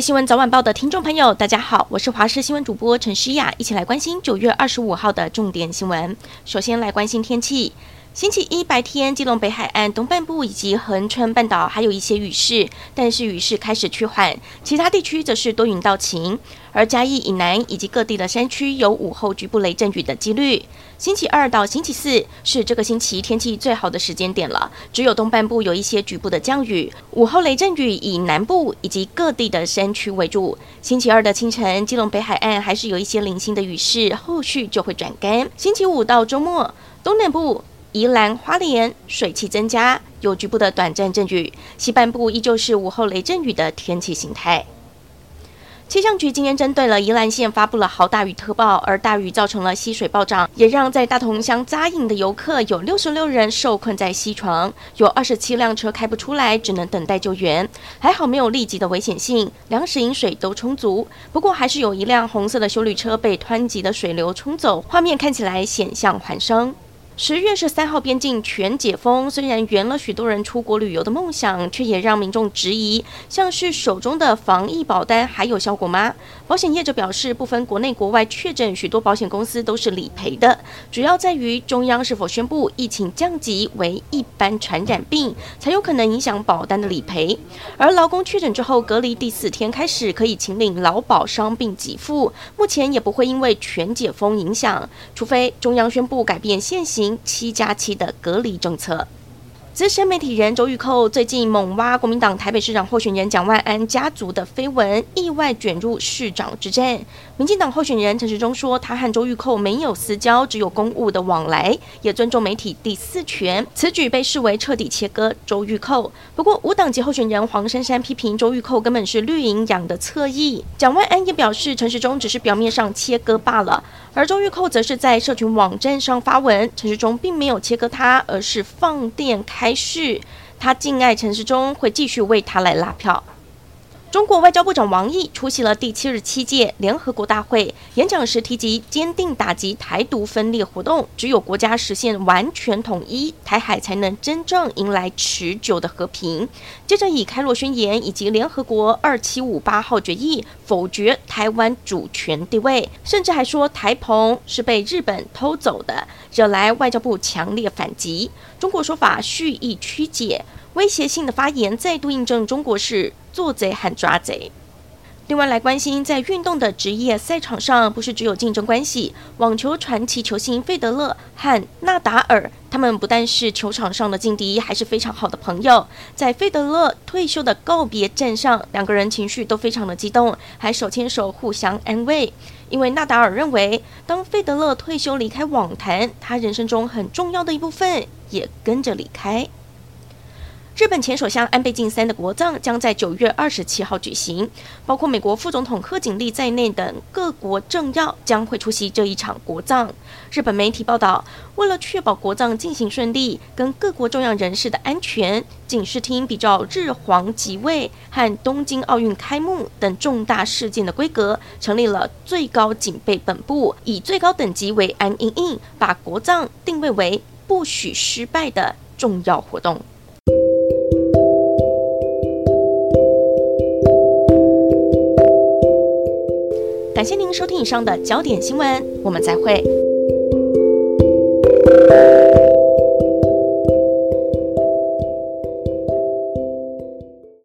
新闻早晚报的听众朋友，大家好，我是华视新闻主播陈诗雅，一起来关心九月二十五号的重点新闻。首先来关心天气。星期一白天，基隆北海岸东半部以及恒春半岛还有一些雨势，但是雨势开始趋缓，其他地区则是多云到晴。而嘉义以南以及各地的山区有午后局部雷阵雨的几率。星期二到星期四是这个星期天气最好的时间点了，只有东半部有一些局部的降雨，午后雷阵雨以南部以及各地的山区为主。星期二的清晨，基隆北海岸还是有一些零星的雨势，后续就会转干。星期五到周末，东南部。宜兰花莲水汽增加，有局部的短暂阵雨；西半部依旧是午后雷阵雨的天气形态。气象局今天针对了宜兰县发布了豪大雨特报，而大雨造成了溪水暴涨，也让在大同乡扎营的游客有六十六人受困在溪床，有二十七辆车开不出来，只能等待救援。还好没有立即的危险性，粮食饮水都充足。不过还是有一辆红色的修理车被湍急的水流冲走，画面看起来险象环生。十月十三号边境全解封，虽然圆了许多人出国旅游的梦想，却也让民众质疑，像是手中的防疫保单还有效果吗？保险业者表示，不分国内国外确诊，许多保险公司都是理赔的，主要在于中央是否宣布疫情降级为一般传染病，才有可能影响保单的理赔。而劳工确诊之后隔离第四天开始可以请领劳保伤病给付，目前也不会因为全解封影响，除非中央宣布改变现行。七加七的隔离政策。资深媒体人周玉蔻最近猛挖国民党台北市长候选人蒋万安家族的绯闻，意外卷入市长之战。民进党候选人陈时中说，他和周玉蔻没有私交，只有公务的往来，也尊重媒体第四权。此举被视为彻底切割周玉蔻。不过，无党籍候选人黄珊珊批评周玉蔻根本是绿营养的侧翼。蒋万安也表示，陈时中只是表面上切割罢了。而周玉蔻则是在社群网站上发文，陈时中并没有切割他，而是放电开还是。他敬爱陈时中，会继续为他来拉票。中国外交部长王毅出席了第七十七届联合国大会，演讲时提及坚定打击台独分裂活动，只有国家实现完全统一，台海才能真正迎来持久的和平。接着以开罗宣言以及联合国二七五八号决议否决台湾主权地位，甚至还说台澎是被日本偷走的，惹来外交部强烈反击。中国说法蓄意曲解。威胁性的发言再度印证中国是做贼和抓贼。另外来关心，在运动的职业赛场上，不是只有竞争关系。网球传奇球星费德勒和纳达尔，他们不但是球场上的劲敌，还是非常好的朋友。在费德勒退休的告别战上，两个人情绪都非常的激动，还手牵手互相安慰。因为纳达尔认为，当费德勒退休离开网坛，他人生中很重要的一部分也跟着离开。日本前首相安倍晋三的国葬将在九月二十七号举行，包括美国副总统贺锦丽在内等各国政要将会出席这一场国葬。日本媒体报道，为了确保国葬进行顺利，跟各国重要人士的安全，警视厅比照日皇即位和东京奥运开幕等重大事件的规格，成立了最高警备本部，以最高等级为安因应，把国葬定位为不许失败的重要活动。感谢您收听以上的焦点新闻，我们再会。